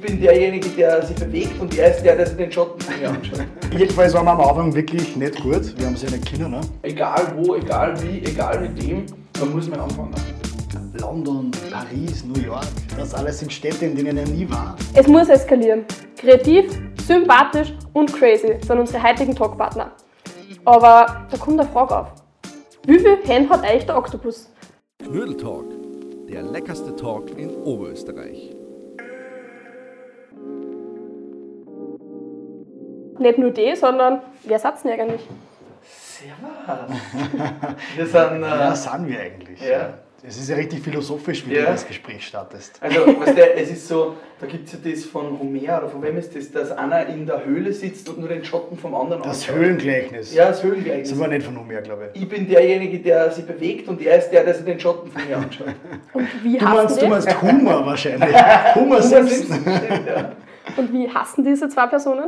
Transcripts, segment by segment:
Ich bin derjenige, der sich bewegt und er ist der, der sich den mir anschaut. Jedenfalls waren wir am Anfang wirklich nicht gut. Wir haben sie ja nicht kennen. Ne? Egal wo, egal wie, egal mit wem, man muss mal anfangen. London, Paris, New York, das alles sind Städte, in denen er nie war. Es muss eskalieren. Kreativ, sympathisch und crazy sind unsere heutigen Talkpartner. Aber da kommt eine Frage auf. Wie viel Hände hat eigentlich der Oktopus? Knödeltalk, der leckerste Talk in Oberösterreich. Nicht nur die, sondern wer satz denn eigentlich? Servus. Wir sind. Äh, Ja, sind wir eigentlich. Ja. Es ist ja richtig philosophisch, wie Ja. du das Gespräch startest. Also, weißt du, es ist so, da gibt es ja das von Homer, oder von wem ist das, dass einer in der Höhle sitzt und nur den Schatten vom anderen Das anschaut. Höhlengleichnis. Ja, das Höhlengleichnis. Das ist aber nicht von Homer, glaube ich. Ich bin derjenige, der sich bewegt und er ist der, der sich den Schatten von mir anschaut. Und wie Du meinst, du meinst Humor wahrscheinlich. Humor Homer Simpson. Simpson, stimmt, ja. Und wie hassen diese zwei Personen?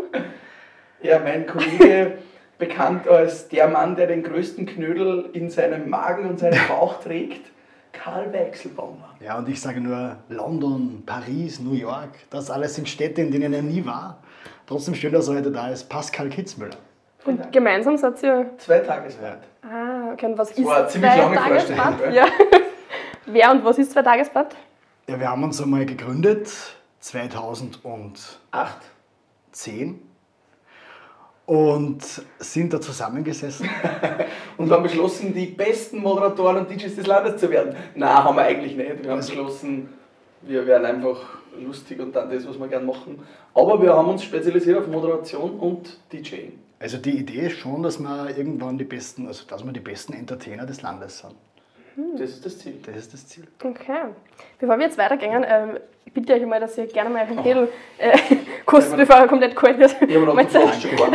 Ja, mein Kollege, bekannt als der Mann, der den größten Knödel in seinem Magen und seinem Bauch trägt, Karl Weichselbaumer. Ja, und ich sage nur London, Paris, New York, das alles sind Städte, in denen er nie war. Trotzdem schön, dass er heute da ist. Pascal Kitzmüller. Und gemeinsam seid ihr. Zwei Tagesweit. Ah, okay. Und was Das ist war ziemlich zwei lange Tagesblatt? Vorstellung, Ja. Wer und was ist zwei Tagesblatt? Ja, wir haben uns einmal gegründet, 2010. Acht. Und sind da zusammengesessen. Und haben beschlossen, die besten Moderatoren und DJs des Landes zu werden. Nein, haben wir eigentlich nicht. Wir haben Also- beschlossen, wir werden einfach lustig und dann das, was wir gerne machen. Aber wir haben uns spezialisiert auf Moderation und DJing. Also die Idee ist schon, dass wir irgendwann die besten, also dass wir die besten Entertainer des Landes sind. Das ist das Ziel. Das ist das Ziel. Okay. Bevor wir jetzt weitergehen, ähm, ich bitte euch mal, dass ihr gerne mal euren Knödel äh, kostet, bevor er komplett kalt wird. Ich habe noch Mal die Zeit. Flasche geworden.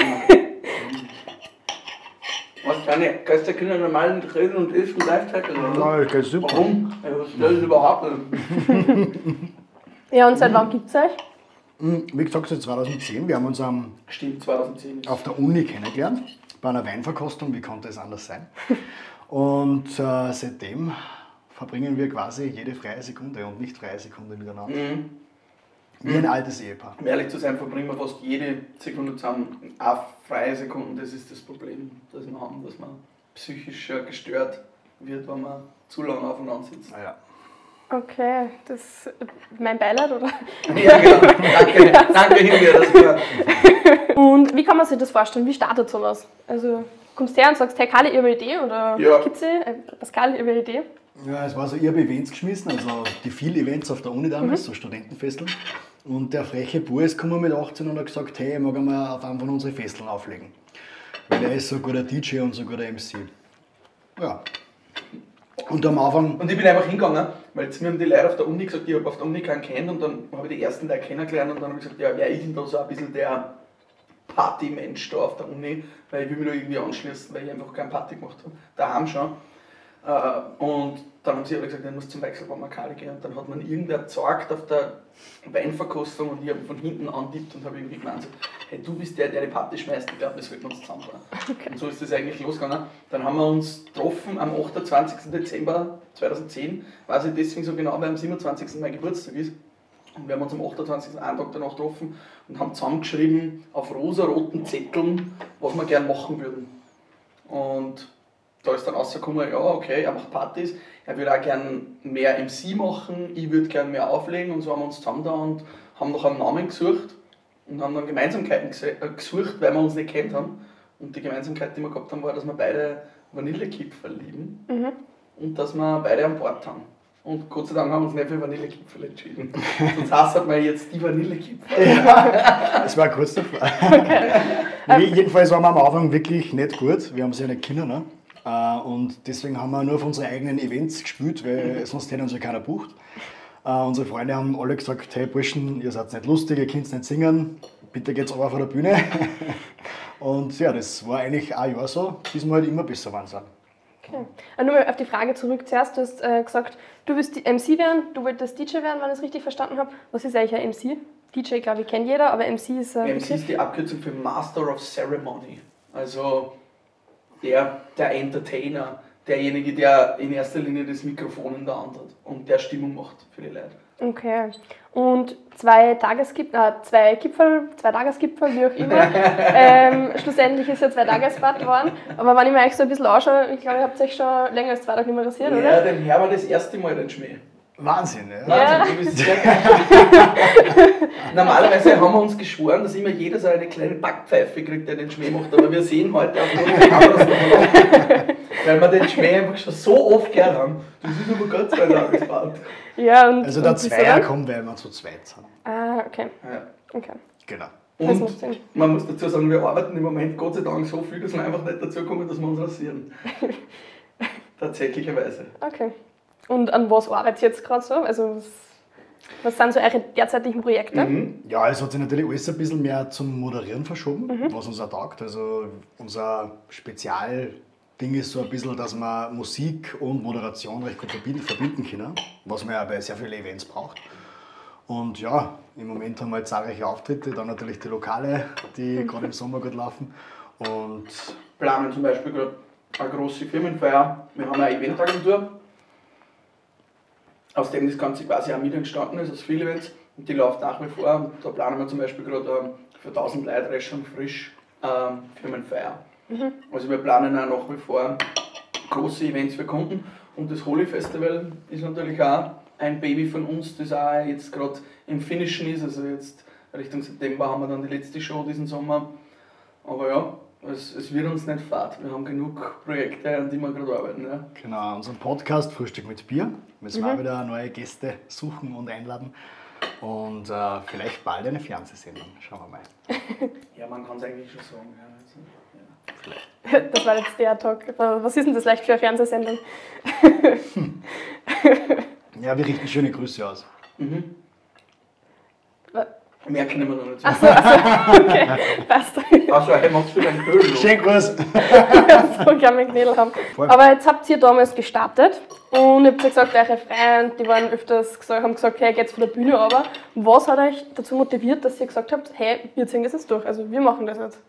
Was keine Geister können normalen reden und essen Lifetime? Ja, okay, super. Warum? Was das ist überhaupt nicht. Ja, und seit wann gibt es euch? Hm, Wie gesagt, seit 2010, wir haben uns am Stimmt, 2010 ist auf der Uni kennengelernt, bei einer Weinverkostung, wie konnte es anders sein? Und äh, seitdem verbringen wir quasi jede freie Sekunde und nicht freie Sekunde miteinander. Mhm. Wie ein altes Ehepaar. Um ehrlich zu sein, verbringen wir fast jede Sekunde zusammen. Auch freie Sekunden, das ist das Problem, das wir haben, dass man psychisch gestört wird, wenn man zu lange aufeinander sitzt. Ah, ja. Okay, das mein Beileid, oder? Ja, genau. Danke, danke Hilde, dass wir. Und wie kann man sich das vorstellen? Wie startet sowas? Also kommst du her und sagst, hey Kali, ich habe eine Idee oder Ja. Kitzi, äh, Pascal, ich habe eine Idee. Ja, es war so, ich habe Events geschmissen, also die viel Events auf der Uni damals, so Studentenfesteln. Und der freche Bur ist gekommen mit 18 und hat gesagt, hey, ich mag einmal auf einem von unseren Festeln auflegen. Weil er ist so ein guter DJ und so ein guter MC. Ja. Und am Anfang, Und ich bin einfach hingegangen, weil mir haben die Leute auf der Uni gesagt, ich habe auf der Uni keinen kennt und dann habe ich die ersten Leute kennengelernt und dann habe ich gesagt, ja, wer ist denn da so ein bisschen der Partymensch da auf der Uni, weil ich will mich da irgendwie anschließen, weil ich einfach keine Party gemacht habe. Daheim schon. Äh, Und dann haben sie alle gesagt, ich muss zum Wechselbaumer Kali gehen. Und dann hat man irgendwer gezeigt auf der Weinverkostung und ich habe von hinten andippt und habe irgendwie gemeint, hey, du bist der, der die Party schmeißt, ich glaube, wir sollten uns zusammenbauen. Und so ist das eigentlich losgegangen. Dann haben wir uns getroffen am 28. Dezember 2010, weiß ich deswegen so genau, weil am 27. mein Geburtstag ist. Und wir haben uns am 28. einen Tag danach getroffen und haben zusammengeschrieben auf rosa-roten Zetteln, was wir gerne machen würden. Und da ist dann rausgekommen, ja, okay, er macht Partys, er würde auch gerne mehr MC machen, ich würde gerne mehr auflegen und so haben wir uns zusammen da und haben nach einem Namen gesucht und haben dann Gemeinsamkeiten äh, gesucht, weil wir uns nicht kennt haben. Und die Gemeinsamkeit, die wir gehabt haben, war, dass wir beide Vanillekipferl lieben Mhm. und dass wir beide an Bord haben. Und Gott sei Dank haben wir uns nicht für Vanillekipferl entschieden. Sonst hat man jetzt die Vanillekipferl. es war kurz davor. Nee, jedenfalls waren wir am Anfang wirklich nicht gut. Wir haben sie ja nicht kennen. Ne? Äh, Und deswegen haben wir nur auf unsere eigenen Events gespielt, weil sonst hätte uns ja keiner bucht. Äh, Unsere Freunde haben alle gesagt, hey Burschen, ihr seid nicht lustig, ihr könnt nicht singen, bitte geht's aber von der Bühne. Und ja, das war eigentlich ein Jahr so, bis wir halt immer besser waren. Okay. Und nur mal auf die Frage zurück. Zuerst, du hast äh, gesagt, du willst MC werden, du wolltest DJ werden, wenn ich es richtig verstanden habe. Was ist eigentlich ein MC? DJ, glaube ich, kennt jeder, aber MC ist äh, MC ist die Abkürzung für Master of Ceremony. Also der, der Entertainer, derjenige, der in erster Linie das Mikrofon in der Hand hat und der Stimmung macht für die Leute. Okay. Und zwei Tagesgipfel, äh, zwei Gipfel, zwei Tagesgipfel, wie auch immer. ähm, schlussendlich ist ja zwei Tagesfahrt geworden. Aber wenn ich mir euch so ein bisschen anschaue, ich glaube, ihr habt euch schon länger als zwei Tage nicht mehr rasiert, Ja, oder? den Herr war das erste Mal den Schmäh. Wahnsinn, ja. Ja. Wahnsinn, du bist sehr Normalerweise haben wir uns geschworen, dass immer jeder so eine kleine Backpfeife kriegt, der den Schmäh macht, aber wir sehen heute auf den Kameras noch weil wir den Schmäh einfach schon so oft gehört haben. Das ist aber ganz zwei Tagesfahrt. Ja, und. Also der und Zweier kommt, weil wir zu zweit sind. Ah, okay. Ja. okay. Genau. Und man muss dazu sagen, wir arbeiten im Moment Gott sei Dank so viel, dass wir einfach nicht dazu kommen, dass wir uns rasieren. Tatsächlicherweise. Okay. Und an was arbeitet ihr jetzt gerade so? Also, was, sind so eure derzeitigen Projekte? Mhm. Ja, es hat sich natürlich alles ein bisschen mehr zum Moderieren verschoben, was uns auch taugt. Also unser Spezialding ist so ein bisschen, dass man Musik und Moderation recht gut verbinden, verbinden können, was man ja bei sehr vielen Events braucht. Und ja, im Moment haben wir halt zahlreiche Auftritte, dann natürlich die Lokale, die gerade im Sommer gut laufen. Und planen zum Beispiel gerade eine große Firmenfeier. Wir haben eine Eventagentur, aus dem das Ganze quasi auch mit entstanden ist, aus vielen Events. Und die läuft nach wie vor. Und da planen wir zum Beispiel gerade ähm, für 1000 Leute schon frisch ähm, Firmenfeier. Also wir planen auch nach wie vor große Events für Kunden. Und das Holy Festival ist natürlich auch ein Baby von uns, das auch jetzt gerade im Finishen ist. Also jetzt Richtung September haben wir dann die letzte Show diesen Sommer. Aber ja, es, es wird uns nicht fad. Wir haben genug Projekte, an die wir gerade arbeiten. Ja. genau, unseren Podcast Frühstück mit Bier. Müssen wir auch wieder neue Gäste suchen und einladen. Und äh, vielleicht bald eine Fernsehsendung. Schauen wir mal. ja, man kann es eigentlich schon sagen. Ja. Also, ja. Das war jetzt der Talk. Was ist denn das leicht für eine Fernsehsendung? Ja, wir richten schöne Grüße aus. Mehr können wir noch nicht sagen. so, also, okay, passt. Also, hey, machst du deinen noch? Schönen Gruß! so kann man Knädel haben. Voll. Aber jetzt habt ihr damals gestartet und ihr habt ja gesagt, eure Freunde, die waren öfters gesagt, haben gesagt, hey, geht's von der Bühne aber. Was hat euch dazu motiviert, dass ihr gesagt habt, hey, wir ziehen das jetzt durch, also wir machen das jetzt?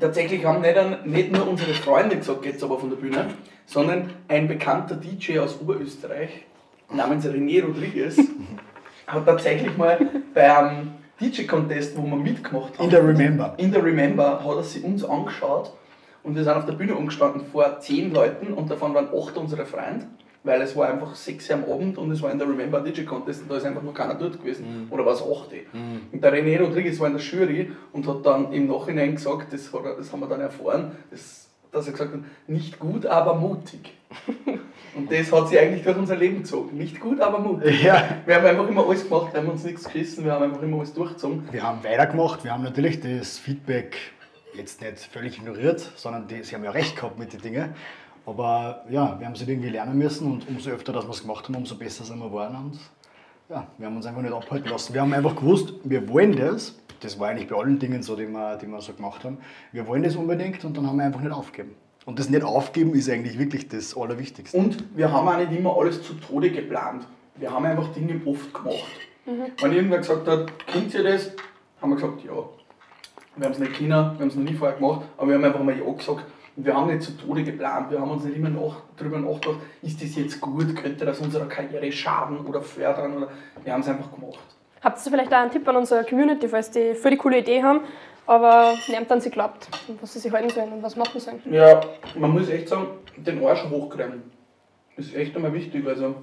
Tatsächlich haben nicht, an, nicht nur unsere Freunde gesagt, jetzt aber von der Bühne, sondern ein bekannter DJ aus Oberösterreich namens René Rodriguez hat tatsächlich mal beim DJ-Contest, wo wir mitgemacht haben, In der Remember. in der Remember, hat er sich uns angeschaut und wir sind auf der Bühne umgestanden vor zehn Leuten und davon waren acht unsere Freunde, weil es war einfach sechs am Abend und es war in der Remember DJ Contest und da ist einfach noch keiner dort gewesen. Oder war es acht? Und der René Rodriguez war in der Jury und hat dann im Nachhinein gesagt, das, hat er, das haben wir dann erfahren, das, dass er gesagt hat, nicht gut, aber mutig. Und das hat sich eigentlich durch unser Leben gezogen. Nicht gut, aber mutig. Ja. Wir haben einfach immer alles gemacht, wir haben uns nichts geschissen, wir haben einfach immer alles durchgezogen. Wir haben weitergemacht, wir haben natürlich das Feedback jetzt nicht völlig ignoriert, sondern die, sie haben ja recht gehabt mit den Dingen. Aber ja, wir haben es halt irgendwie lernen müssen und umso öfter, dass wir es gemacht haben, umso besser sind wir geworden. Und ja, wir haben uns einfach nicht abhalten lassen. Wir haben einfach gewusst, wir wollen das. Das war eigentlich bei allen Dingen so, die wir, die wir so gemacht haben. Wir wollen das unbedingt und dann haben wir einfach nicht aufgegeben. Und das nicht aufgeben ist eigentlich wirklich das Allerwichtigste. Und wir haben auch nicht immer alles zu Tode geplant. Wir haben einfach Dinge oft gemacht. Wenn irgendwer gesagt hat, kennt ihr das? Haben wir gesagt, ja. Wir haben es nicht können, wir haben es noch nie vorher gemacht, aber wir haben einfach mal ja gesagt. Und wir haben nicht zu Tode geplant, wir haben uns nicht immer nach, darüber nachgedacht, ist das jetzt gut, könnte das unserer Karriere schaden oder fördern. Oder wir haben es einfach gemacht. Habt ihr vielleicht auch einen Tipp an unsere Community, falls die voll die coole Idee haben, aber niemand an sie glaubt, was sie sich halten sollen und was machen sollen? Ja, man muss echt sagen, den Arsch hochkriegen. Ist echt einmal wichtig. Also,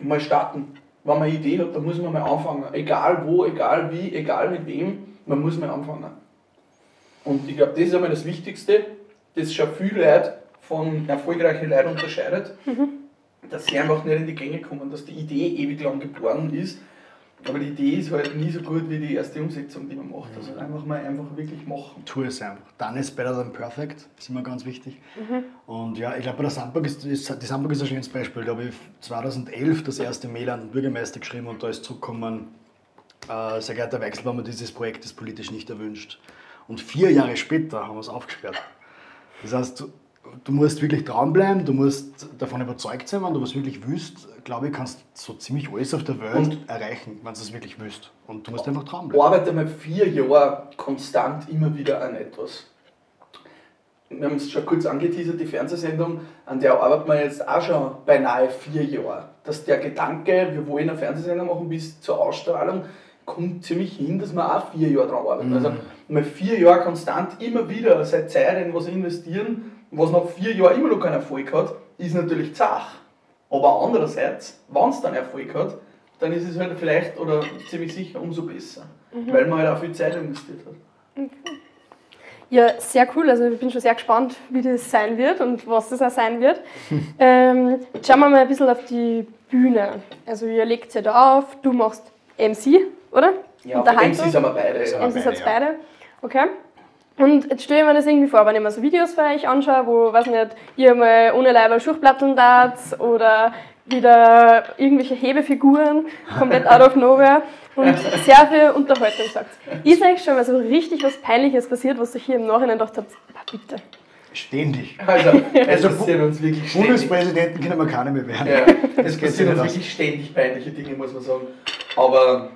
mal starten. Wenn man eine Idee hat, dann muss man mal anfangen. Egal wo, egal wie, egal mit wem, man muss mal anfangen. Und ich glaube, das ist einmal das Wichtigste, das schon viele Leute von erfolgreichen Leuten unterscheidet, dass sie einfach nicht in die Gänge kommen, dass die Idee ewig lang geboren ist, aber die Idee ist halt nie so gut wie die erste Umsetzung, die man macht. Also einfach mal einfach wirklich machen. tu es einfach. Done is better than perfect, ist immer ganz wichtig. Und ja, ich glaube, bei der Sandburg ist, ist, die Sandburg ist ein schönes Beispiel. Da habe ich 2011 das erste Mail an den Bürgermeister geschrieben und da ist zurückgekommen, äh, sehr geehrter Wechselbaumer, dieses Projekt ist politisch nicht erwünscht. Und vier Jahre später haben wir es aufgesperrt. Das heißt, du musst wirklich dranbleiben, du musst davon überzeugt sein, wenn du was wirklich willst, glaube ich, kannst so ziemlich alles auf der Welt Und- erreichen, wenn du es wirklich willst. Und du musst einfach dranbleiben. arbeite mal vier Jahre konstant immer wieder an etwas. wir haben es schon kurz angeteasert, die Fernsehsendung, an der arbeiten wir jetzt auch schon beinahe vier Jahre. Dass der Gedanke, wir wollen eine Fernsehsendung machen bis zur Ausstrahlung, kommt ziemlich hin, dass wir auch vier Jahre dran arbeiten. Also mal vier Jahre konstant immer wieder seit Zeit in was investieren, was nach vier Jahren immer noch keinen Erfolg hat, ist natürlich zach. Aber andererseits, wenn es dann Erfolg hat, dann ist es halt vielleicht oder ziemlich sicher umso besser. Weil man halt auch viel Zeit investiert hat. Ja, sehr cool. Also ich bin schon sehr gespannt, wie das sein wird und was das auch sein wird. ähm, jetzt schauen wir mal ein bisschen auf die Bühne. Also ihr legt ja da auf, du machst MC, oder? Ja, Unterhaltung. MC sind wir beide. Ja. MC beide, ja. beide. Okay. Und jetzt stelle ich mir das irgendwie vor, wenn ich mir so Videos von euch anschaue, wo, weiß nicht, ihr mal ohne Leiber Schuchplatteln tat oder wieder irgendwelche Hebefiguren, komplett out of nowhere und sehr viel Unterhaltung sagt. Ist euch schon mal so richtig was Peinliches passiert, was ihr hier im Nachhinein gedacht habt, bitte. Ständig. Also, es Also, passieren uns wirklich ständig. Bundespräsidenten können wir keine mehr werden. Ja, es passieren uns wirklich ständig peinliche Dinge, muss man sagen. Aber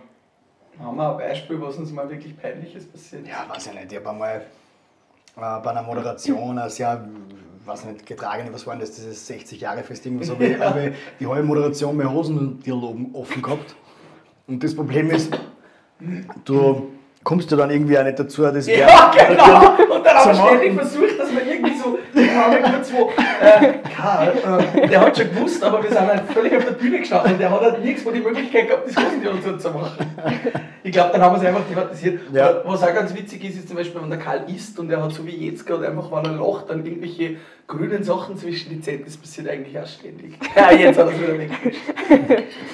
haben wir ein Beispiel, was uns mal wirklich Peinliches passiert? Ja, weiß ich nicht. Ich habe einmal äh, bei einer Moderation ein sehr, weiß nicht, getragene, was war denn das, dieses 60 Jahre Fest, irgendwas, habe ich, Ja. habe ich die halbe Moderation mit Hosen und Dialogen offen gehabt. Und das Problem ist, du kommst ja dann irgendwie auch nicht dazu, das Ja, genau! Und dann haben wir ständig versucht, dass wir irgendwie so, wir haben ja kurz wo, äh, Karl, äh, der hat schon gewusst, aber wir sind halt völlig auf der Bühne gestanden und der hat halt nirgendwo die Möglichkeit gehabt, das Hosendialog zu machen. Ich glaube, dann haben wir es einfach thematisiert. Ja. Was auch ganz witzig ist, ist zum Beispiel, wenn der Karl isst und er hat so wie jetzt gerade einfach, wenn er lacht, dann irgendwelche grünen Sachen zwischen die Zähne, das passiert eigentlich auch ständig. Ja, jetzt hat er es wieder weggewischt.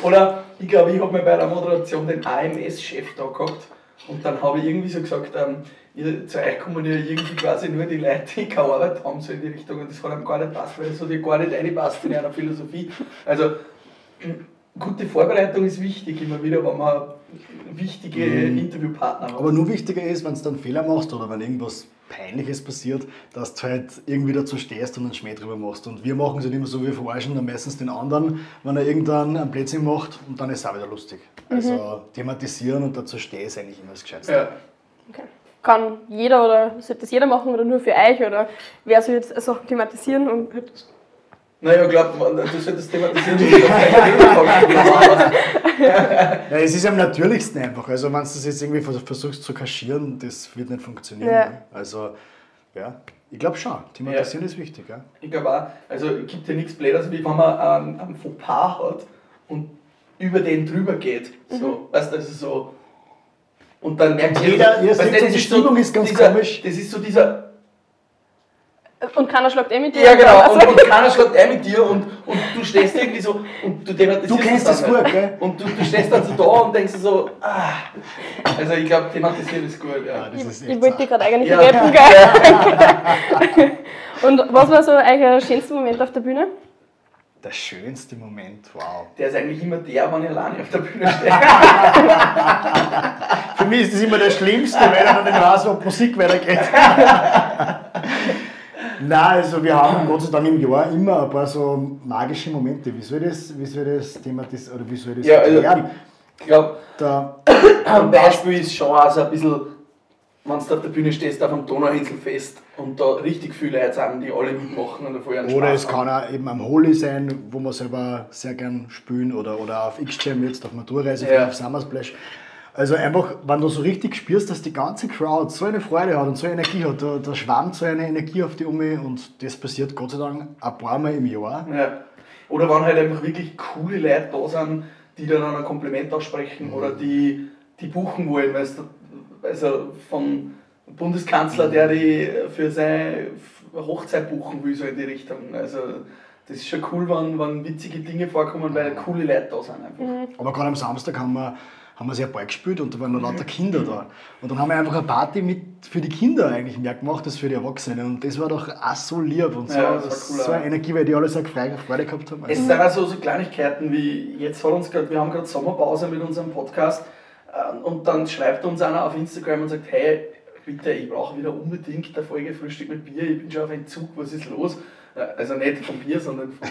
Oder ich glaube, ich habe mir bei der Moderation den AMS-Chef da gehabt und dann habe ich irgendwie so gesagt, ähm, ihr, zu euch kommen ja irgendwie quasi nur die Leute, die keine Arbeit haben, so in die Richtung und das hat ihm gar nicht passt, weil das hat ja gar nicht reinpasst in einer Philosophie. Also gute Vorbereitung ist wichtig, immer wieder, wenn man wichtige Interviewpartner hat. Aber nur wichtiger ist, wenn du dann Fehler machst oder wenn irgendwas Peinliches passiert, dass du halt irgendwie dazu stehst und einen Schmäh drüber machst. Und wir machen es halt immer so, wir verarschen dann meistens den anderen, wenn er irgendwann ein Blödsinn macht und dann ist es auch wieder lustig. Also thematisieren und dazu stehen ist eigentlich immer das Gescheitste. ja. Okay. Kann jeder oder sollte das jeder machen oder nur für euch oder wer soll jetzt Sachen thematisieren und Naja, ich glaube, du solltest thematisieren, du das Ja, es ist am natürlichsten einfach. Also wenn du das jetzt irgendwie vers- versuchst zu kaschieren, das wird nicht funktionieren. Ja. ne? Also ja, ich glaube schon, thematisieren ist wichtig. Ja. Ich glaube auch, also es gibt ja nichts Blödes, wie wenn man einen, einen Fauxpas hat und über den drüber geht. So, weißt du, das ist so. Und dann merkt Jeder- du, so, das die ist Stimmung ist ganz dieser, komisch. Das ist so dieser. Und keiner schlagt eh mit dir. Ja, genau, Also, und, und keiner schlägt ein mit dir und, und du stehst irgendwie so und du thematisierst Du kennst das gut, gell? Und du, du stehst dann so da und denkst dir so, ah. Also ich glaube, thematisieren ist gut, ja. Ja, das ist ich echt wollte dich so. gerade eigentlich Ja. retten, gell? und was war so euer schönster Moment auf der Bühne? Der schönste Moment, wow. Der ist eigentlich immer der, wenn ich alleine auf der Bühne stehe. Für mich ist das immer der Schlimmste, weil ich dann nicht weiß, ob Musik weitergeht. Nein, also wir haben Gott sei Dank im Jahr immer ein paar so magische Momente. Wie soll das, wie soll das thematisieren oder wie soll das Ja, also- erklären? Ich glaube, Da, Ein Beispiel ist schon auch so ein bisschen, wenn du auf der Bühne stehst auf einem Donauinselfest und da richtig viele Leute sind, die alle mitmachen und da oder Spaß es kann auch eben am Holy sein, wo wir selber sehr gern spielen oder, oder auf X-Jam jetzt auf Maturreise Ja. auf Summer Splash. Also einfach, wenn du so richtig spürst, dass die ganze Crowd so eine Freude hat und so eine Energie hat, da, da schwammt so eine Energie auf die um und das passiert Gott sei Dank ein paar Mal im Jahr. Ja. Oder wenn halt einfach wirklich coole Leute da sind, die dann ein Kompliment aussprechen oder die, die buchen wollen, weißt du, also vom Bundeskanzler, der die für seine Hochzeit buchen will, so in die Richtung. Also das ist schon cool, wenn, wenn witzige Dinge vorkommen, weil coole Leute da sind einfach. Aber gerade am Samstag haben wir, haben wir sehr Ball gespielt und da waren noch lauter Kinder da. Und dann haben wir einfach eine Party mit, für die Kinder eigentlich mehr gemacht als für die Erwachsenen. Und das war doch auch so lieb und so, Ja, das war cool, so eine Energie, weil die alle so Freude Freude gehabt haben. Es sind also so Kleinigkeiten wie, jetzt hat uns gerade, wir haben gerade Sommerpause mit unserem Podcast äh, und dann schreibt uns einer auf Instagram und sagt, hey, bitte, ich brauche wieder unbedingt eine Folge Frühstück mit Bier, ich bin schon auf Entzug, was ist los? Also nicht vom Bier, sondern vom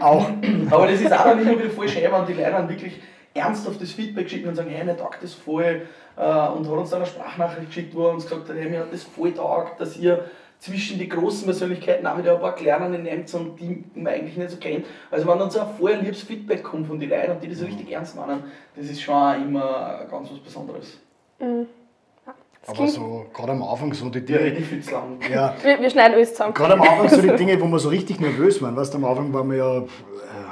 auch. Aber das ist auch dann immer wieder voll schön, wenn die Leute dann wirklich ernsthaft das Feedback schicken und sagen, hey, mir taugt das voll äh, und hat uns dann eine Sprachnachricht geschickt, wo er uns gesagt hat, hey, mir hat das voll taugt, dass ihr zwischen die großen Persönlichkeiten auch wieder ein paar kleinere und die man eigentlich nicht so kennt. Also wenn dann so ein vorher liebes Feedback kommt von den Leuten und die das so richtig ernst meinen, das ist schon auch immer ganz was Besonderes. Mhm. Aber so, gerade am Anfang, so die Ja, Dinge. Ja, Wir, wir schneiden alles zusammen. gerade am Anfang so die Dinge, wo wir so richtig nervös waren. Weißt du, am Anfang waren wir ja, äh,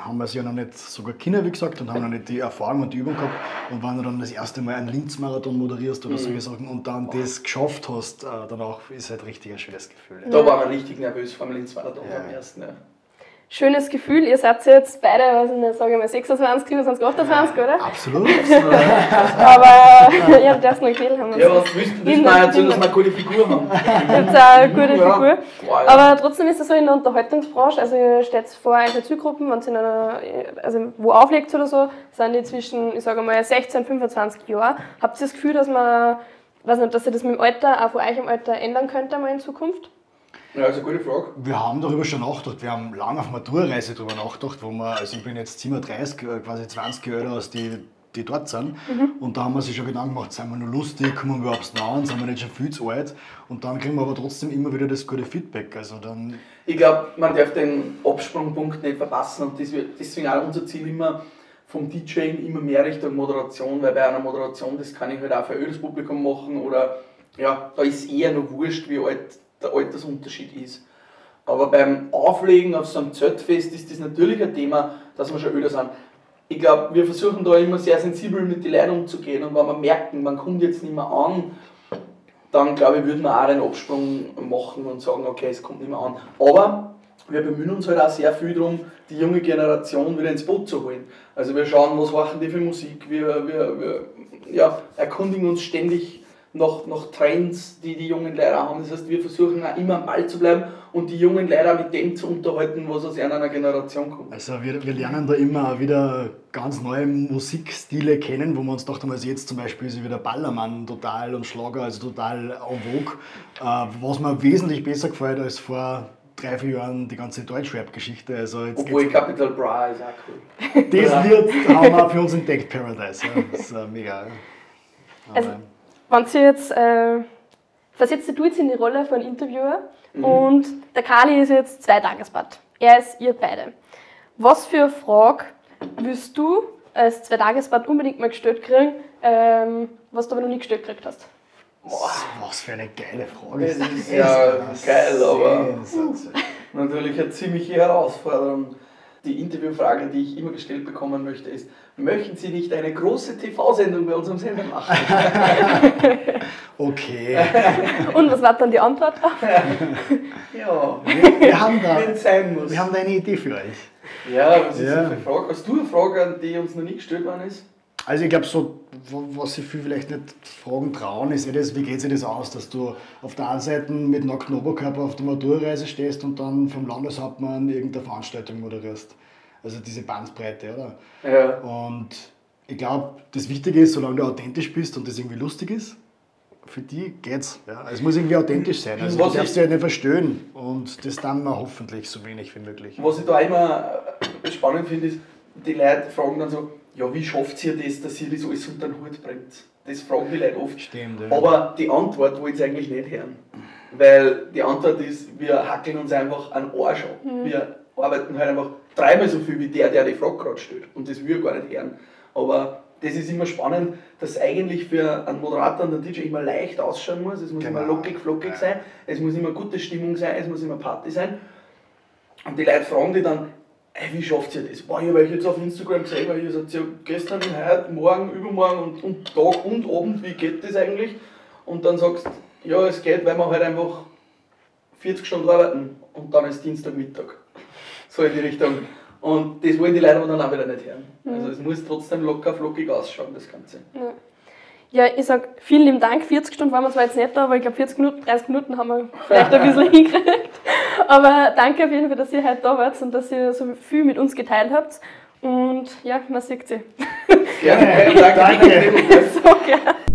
haben wir es ja noch nicht sogar Kinder, wie gesagt, und haben noch nicht die Erfahrung und die Übung gehabt. Und wenn du dann das erste Mal einen Linz-Marathon moderierst oder solche Sachen und dann das geschafft hast, äh, danach ist halt richtig ein schönes Gefühl. Da waren wir richtig nervös vor dem Linz-Marathon Ja. beim ersten. Ja. Schönes Gefühl. Ihr seid jetzt beide, weiß ich nicht, sage ich mal 26, 27, 28, oder? Absolut. Aber ja, der ist noch Mädel haben wir Ja, was willst du das mal erzählen, dass wir eine gute Figur haben? Jetzt auch eine gute Ja. Figur. Boah, ja. Aber trotzdem ist es so in der Unterhaltungsbranche, also ihr steht vor eure Zielgruppen, wenn ihr in einer, also wo auflegt oder so, sind die zwischen, ich sage mal, 16 und 25 Jahre. Habt ihr das Gefühl, dass man, weiß nicht, dass ihr das mit dem Alter, auch von euch im Alter ändern könnte mal in Zukunft? Ja, also gute Frage. Wir haben darüber schon nachgedacht. Wir haben lange auf Maturreise darüber nachgedacht, wo wir, also ich bin jetzt 37, äh, quasi 20 Jahre als die, die dort sind. Und da haben wir sich schon Gedanken gemacht, sind wir noch lustig, kommen wir überhaupt noch an, sind wir nicht schon viel zu alt? Und dann kriegen wir aber trotzdem immer wieder das gute Feedback. Also dann, Ich glaube, man darf den Absprungpunkt nicht verpassen und das deswegen auch unser Ziel immer vom DJing immer mehr Richtung Moderation, weil bei einer Moderation, das kann ich halt auch für ein ödes Publikum machen oder ja, da ist eher noch wurscht, wie alt der Altersunterschied ist. Aber beim Auflegen auf so einem Zeltfest ist das natürlich ein Thema, dass wir schon öder sind. Ich glaube, wir versuchen da immer sehr sensibel mit den Leuten umzugehen und wenn wir merken, man kommt jetzt nicht mehr an, dann glaube ich, würden wir auch einen Absprung machen und sagen, okay, es kommt nicht mehr an. Aber wir bemühen uns halt auch sehr viel darum, die junge Generation wieder ins Boot zu holen. Also wir schauen, was machen die für Musik, wir, wir, wir ja, erkundigen uns ständig nach, nach Trends, die die jungen Leute haben. Das heißt, wir versuchen auch immer am Ball zu bleiben und die jungen auch mit dem zu unterhalten, was aus einer Generation kommt. also wir, wir lernen da immer wieder ganz neue Musikstile kennen, wo wir uns gedacht haben, also jetzt zum Beispiel ist wieder Ballermann total und Schlager, also total en vogue, äh, was mir wesentlich besser gefällt als vor drei, vier Jahren die ganze Deutschrap-Geschichte. Also jetzt Obwohl Capital Bra ist auch cool. Das Lied haben wir für uns entdeckt, Paradise. Ja. Das ist äh, mega. Also- Wenn Sie jetzt, äh, versetzt du jetzt in die Rolle von Interviewer und der Kali ist jetzt zwei Tagesbad. Er ist ihr beide. Was für eine Frage willst du als zwei Tagesbad unbedingt mal gestellt kriegen, ähm, was du aber noch nie gestellt gekriegt hast? Was für eine geile Frage. Das ist ja geil, aber-. Natürlich eine ziemliche Herausforderung. Die Interviewfrage, die ich immer gestellt bekommen möchte, ist: Möchten Sie nicht eine große TV-Sendung bei unserem Sender machen? Okay. Und was war dann die Antwort? ja, Wir, wir, haben da, wenn es sein muss. wir haben da eine Idee für euch. Ja, was ist Ja. eine Frage? Hast du eine Frage, an die uns noch nie gestellt worden ist? Also ich glaube, so, was sich viele vielleicht nicht fragen trauen, ist eh das, wie geht sich das aus, dass du auf der einen Seite mit nacktem Oberkörper auf der Maturreise stehst und dann vom Landeshauptmann irgendeine Veranstaltung moderierst. Also diese Bandbreite, oder? Ja. Und ich glaube, das Wichtige ist, solange du authentisch bist und das irgendwie lustig ist, für die geht's. Ja. Es muss irgendwie authentisch sein. Also Was du darfst ich- dich halt nicht verstören. Und das dann wir hoffentlich so wenig wie möglich. Was ich da immer spannend finde, ist, die Leute fragen dann so: Ja, wie schafft ihr das, dass ihr das alles unter den Hut bringt? Das fragen die Leute oft. Stimmt, ja. Aber die Antwort wollt ihr eigentlich nicht hören. Weil die Antwort ist, wir hackeln uns einfach an den Arsch ab. Wir arbeiten halt einfach dreimal so viel wie der, der die Frage gerade stellt. Und das will ich gar nicht hören. Aber das ist immer spannend, dass eigentlich für einen Moderator und einen DJ immer leicht ausschauen muss. Es muss Genau. immer lockig, flockig Ja. sein. Es muss immer gute Stimmung sein. Es muss immer Party sein. Und die Leute fragen die dann, ey, wie schafft ihr das? Boah, ich habe euch jetzt auf Instagram gesehen, weil ihr seid ja gestern, heute, morgen, übermorgen und, und Tag und Abend, wie geht das eigentlich? Und dann sagst du, ja, es geht, weil wir halt einfach 40 Stunden arbeiten und dann ist Dienstagmittag. So in die Richtung. Und das wollen die Leute aber dann auch wieder nicht hören. Also es muss trotzdem locker flockig ausschauen, das Ganze. Ja, ich sag vielen lieben Dank. 40 Stunden waren wir zwar jetzt nicht da, aber ich glaube 40 Minuten, 30 Minuten haben wir vielleicht ein bisschen hingekriegt. Aber danke auf jeden Fall, dass ihr heute da wart und dass ihr so viel mit uns geteilt habt. Und ja, man sieht sie. Gerne, danke. Danke. So gerne.